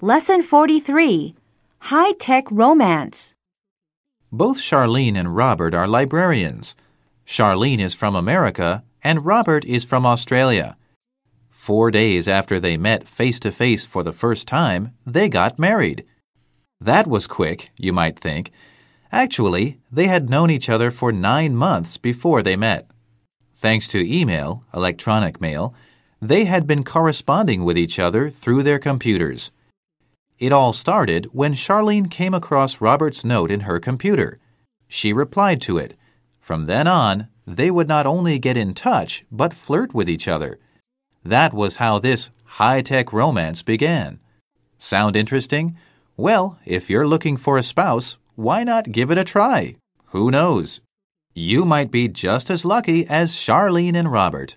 Lesson 43 High Tech Romance. Both Charlene and Robert are librarians. Charlene is from America and Robert is from Australia. Four days after they met face to face for the first time, they got married. That was quick, you might think. Actually, they had known each other for nine months before they met. Thanks to email, electronic mail, they had been corresponding with each other through their computers. It all started when Charlene came across Robert's note in her computer. She replied to it. From then on, they would not only get in touch, but flirt with each other. That was how this high tech romance began. Sound interesting? Well, if you're looking for a spouse, why not give it a try? Who knows? You might be just as lucky as Charlene and Robert.